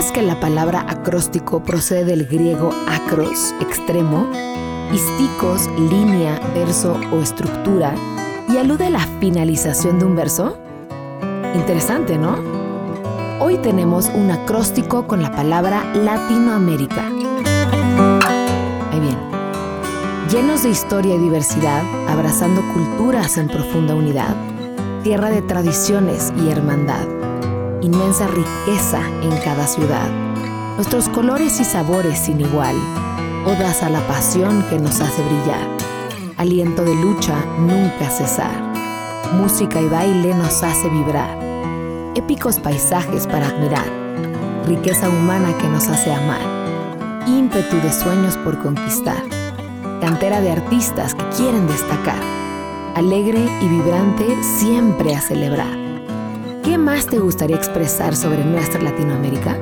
¿Sabías que la palabra acróstico procede del griego acros, extremo, y sticos, línea, verso o estructura, y alude a la finalización de un verso? Interesante, ¿no? Hoy tenemos un acróstico con la palabra Latinoamérica. Ahí bien. Llenos de historia y diversidad, abrazando culturas en profunda unidad, tierra de tradiciones y hermandad inmensa riqueza en cada ciudad. Nuestros colores y sabores sin igual, odas a la pasión que nos hace brillar, aliento de lucha nunca cesar, música y baile nos hace vibrar, épicos paisajes para admirar, riqueza humana que nos hace amar, ímpetu de sueños por conquistar, cantera de artistas que quieren destacar, alegre y vibrante siempre a celebrar. ¿Qué más te gustaría expresar sobre nuestra Latinoamérica?